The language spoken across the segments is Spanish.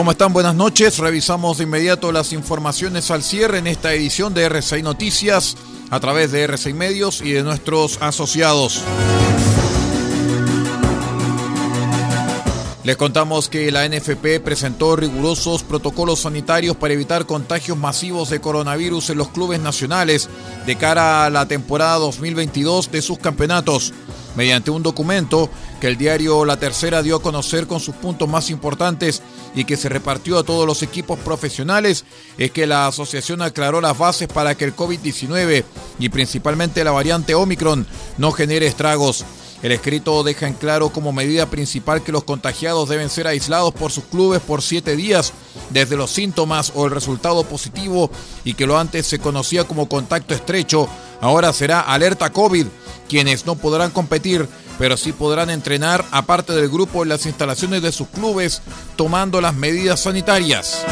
¿Cómo están? Buenas noches. Revisamos de inmediato las informaciones al cierre en esta edición de R6 Noticias a través de R6 Medios y de nuestros asociados. Les contamos que la NFP presentó rigurosos protocolos sanitarios para evitar contagios masivos de coronavirus en los clubes nacionales de cara a la temporada 2022 de sus campeonatos mediante un documento que el diario La Tercera dio a conocer con sus puntos más importantes y que se repartió a todos los equipos profesionales, es que la asociación aclaró las bases para que el COVID-19 y principalmente la variante Omicron no genere estragos. El escrito deja en claro como medida principal que los contagiados deben ser aislados por sus clubes por siete días desde los síntomas o el resultado positivo y que lo antes se conocía como contacto estrecho, ahora será alerta COVID quienes no podrán competir, pero sí podrán entrenar aparte del grupo en las instalaciones de sus clubes, tomando las medidas sanitarias.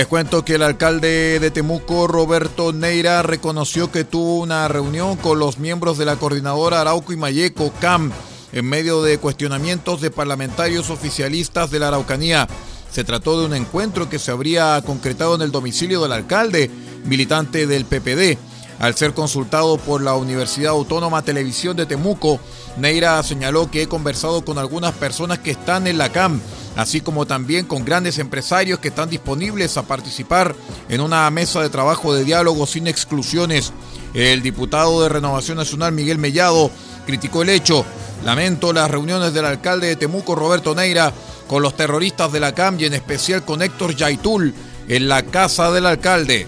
Les cuento que el alcalde de Temuco, Roberto Neira, reconoció que tuvo una reunión con los miembros de la coordinadora Arauco y Mayeco, CAM, en medio de cuestionamientos de parlamentarios oficialistas de la Araucanía. Se trató de un encuentro que se habría concretado en el domicilio del alcalde, militante del PPD. Al ser consultado por la Universidad Autónoma Televisión de Temuco, Neira señaló que he conversado con algunas personas que están en la CAM, así como también con grandes empresarios que están disponibles a participar en una mesa de trabajo de diálogo sin exclusiones. El diputado de Renovación Nacional, Miguel Mellado, criticó el hecho. Lamento las reuniones del alcalde de Temuco, Roberto Neira, con los terroristas de la CAM y en especial con Héctor Yaitul en la casa del alcalde.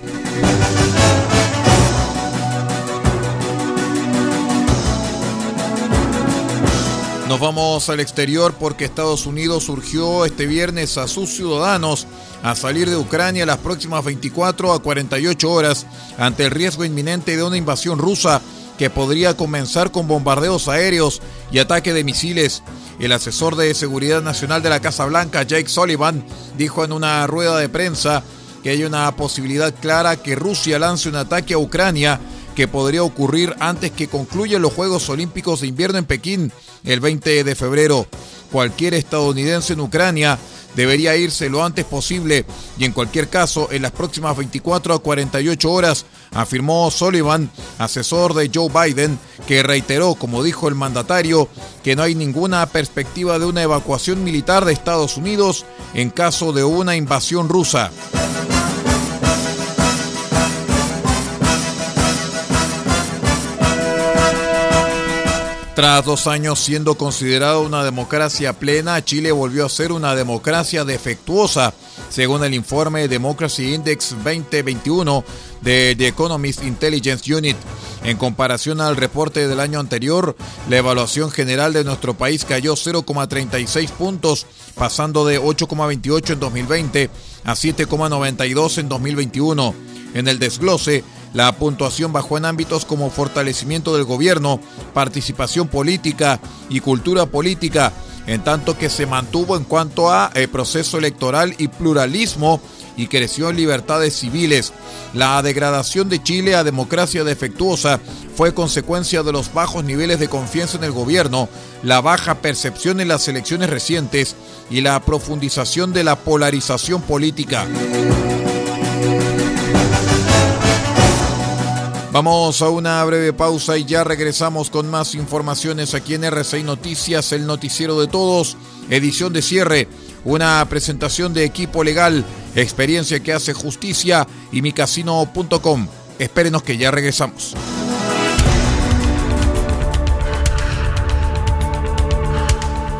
Nos vamos al exterior porque Estados Unidos surgió este viernes a sus ciudadanos a salir de Ucrania las próximas 24 a 48 horas ante el riesgo inminente de una invasión rusa que podría comenzar con bombardeos aéreos y ataque de misiles. El asesor de Seguridad Nacional de la Casa Blanca, Jake Sullivan, dijo en una rueda de prensa que hay una posibilidad clara que Rusia lance un ataque a Ucrania que podría ocurrir antes que concluyan los Juegos Olímpicos de Invierno en Pekín el 20 de febrero. Cualquier estadounidense en Ucrania debería irse lo antes posible y en cualquier caso en las próximas 24 a 48 horas, afirmó Sullivan, asesor de Joe Biden, que reiteró, como dijo el mandatario, que no hay ninguna perspectiva de una evacuación militar de Estados Unidos en caso de una invasión rusa. Tras dos años siendo considerado una democracia plena, Chile volvió a ser una democracia defectuosa, según el informe Democracy Index 2021 de The Economist Intelligence Unit. En comparación al reporte del año anterior, la evaluación general de nuestro país cayó 0,36 puntos, pasando de 8,28 en 2020 a 7,92 en 2021. En el desglose, la puntuación bajó en ámbitos como fortalecimiento del gobierno, participación política y cultura política, en tanto que se mantuvo en cuanto a eh, proceso electoral y pluralismo y creció en libertades civiles. La degradación de Chile a democracia defectuosa fue consecuencia de los bajos niveles de confianza en el gobierno, la baja percepción en las elecciones recientes y la profundización de la polarización política. Vamos a una breve pausa y ya regresamos con más informaciones aquí en RCI Noticias, el noticiero de todos, edición de cierre, una presentación de equipo legal, experiencia que hace justicia y micasino.com. Espérenos que ya regresamos.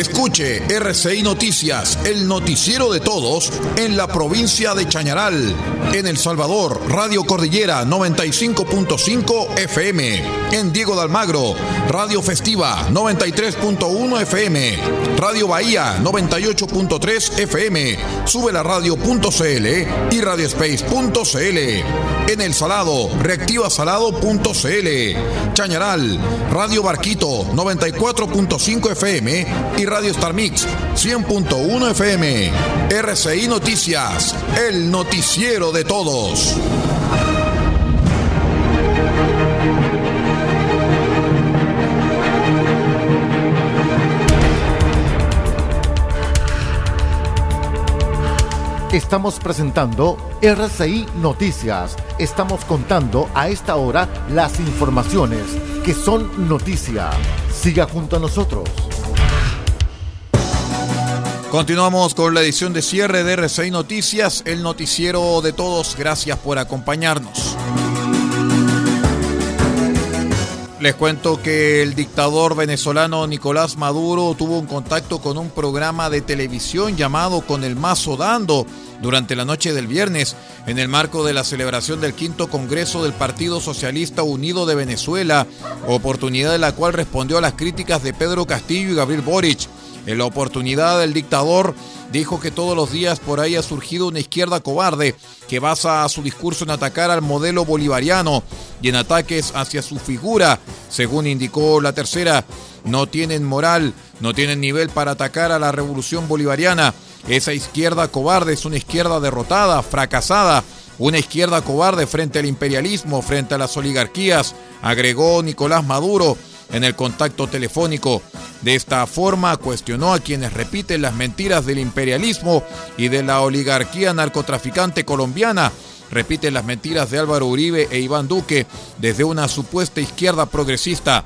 Escuche RCI Noticias, el noticiero de todos en la provincia de Chañaral. En El Salvador, Radio Cordillera 95.5 FM. En Diego de Almagro, Radio Festiva 93.1 FM. Radio Bahía 98.3 FM. Sube la radio.cl y radiospace.cl. En El Salado, reactivasalado.cl. Chañaral, Radio Barquito 94.5 FM y Radio Star Mix 100.1 FM. RCI Noticias, el noticiero de todos. Estamos presentando RCI Noticias. Estamos contando a esta hora las informaciones que son noticia. Siga junto a nosotros. Continuamos con la edición de cierre de RCI Noticias, el noticiero de todos. Gracias por acompañarnos. Les cuento que el dictador venezolano Nicolás Maduro tuvo un contacto con un programa de televisión llamado Con el Mazo Dando durante la noche del viernes, en el marco de la celebración del quinto Congreso del Partido Socialista Unido de Venezuela, oportunidad de la cual respondió a las críticas de Pedro Castillo y Gabriel Boric En la oportunidad, el dictador dijo que todos los días por ahí ha surgido una izquierda cobarde que basa su discurso en atacar al modelo bolivariano y en ataques hacia su figura. Según indicó la tercera, no tienen moral, no tienen nivel para atacar a la revolución bolivariana. Esa izquierda cobarde es una izquierda derrotada, fracasada, una izquierda cobarde frente al imperialismo, frente a las oligarquías, agregó Nicolás Maduro en el contacto telefónico. De esta forma cuestionó a quienes repiten las mentiras del imperialismo y de la oligarquía narcotraficante colombiana. Repiten las mentiras de Álvaro Uribe e Iván Duque desde una supuesta izquierda progresista.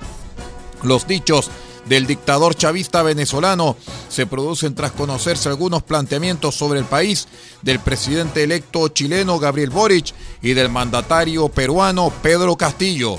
Los dichos del dictador chavista venezolano se producen tras conocerse algunos planteamientos sobre el país del presidente electo chileno Gabriel Boric y del mandatario peruano Pedro Castillo.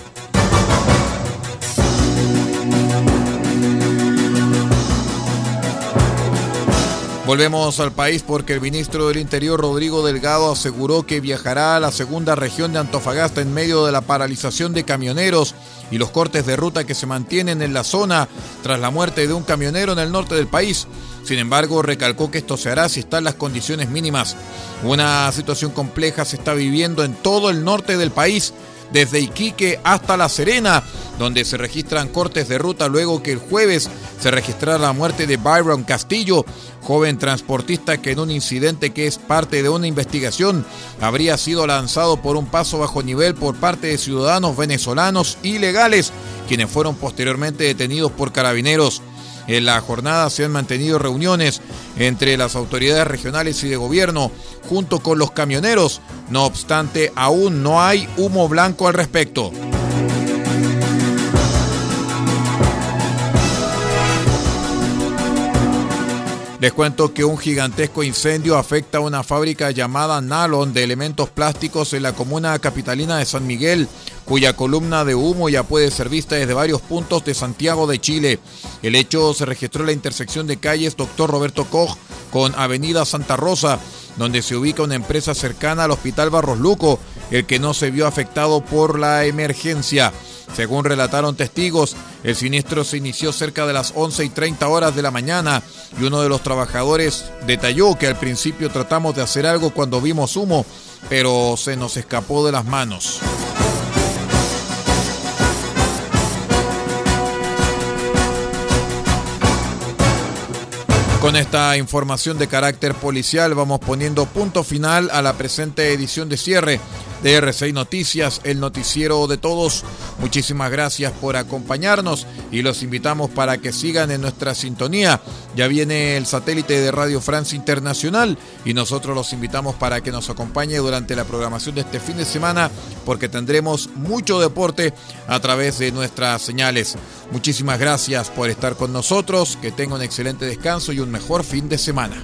Volvemos al país porque el ministro del Interior Rodrigo Delgado aseguró que viajará a la segunda región de Antofagasta en medio de la paralización de camioneros y los cortes de ruta que se mantienen en la zona tras la muerte de un camionero en el norte del país. Sin embargo, recalcó que esto se hará si están las condiciones mínimas. Una situación compleja se está viviendo en todo el norte del país desde Iquique hasta La Serena, donde se registran cortes de ruta luego que el jueves se registrara la muerte de Byron Castillo, joven transportista que en un incidente que es parte de una investigación habría sido lanzado por un paso bajo nivel por parte de ciudadanos venezolanos ilegales, quienes fueron posteriormente detenidos por carabineros. En la jornada se han mantenido reuniones entre las autoridades regionales y de gobierno junto con los camioneros. No obstante, aún no hay humo blanco al respecto. Les cuento que un gigantesco incendio afecta a una fábrica llamada Nalon de elementos plásticos en la comuna capitalina de San Miguel, cuya columna de humo ya puede ser vista desde varios puntos de Santiago de Chile. El hecho se registró en la intersección de calles Dr. Roberto Koch con Avenida Santa Rosa, donde se ubica una empresa cercana al Hospital Barros Luco, el que no se vio afectado por la emergencia. Según relataron testigos, el siniestro se inició cerca de las 11 y 30 horas de la mañana y uno de los trabajadores detalló que al principio tratamos de hacer algo cuando vimos humo, pero se nos escapó de las manos. Con esta información de carácter policial vamos poniendo punto final a la presente edición de cierre de R6 Noticias, el noticiero de todos. Muchísimas gracias por acompañarnos y los invitamos para que sigan en nuestra sintonía. Ya viene el satélite de Radio France Internacional y nosotros los invitamos para que nos acompañe durante la programación de este fin de semana porque tendremos mucho deporte a través de nuestras señales. Muchísimas gracias por estar con nosotros, que tenga un excelente descanso y un mejor fin de semana.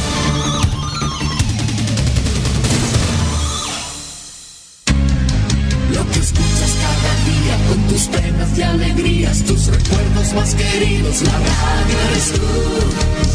Tus recuerdos más queridos, la radio eres tú.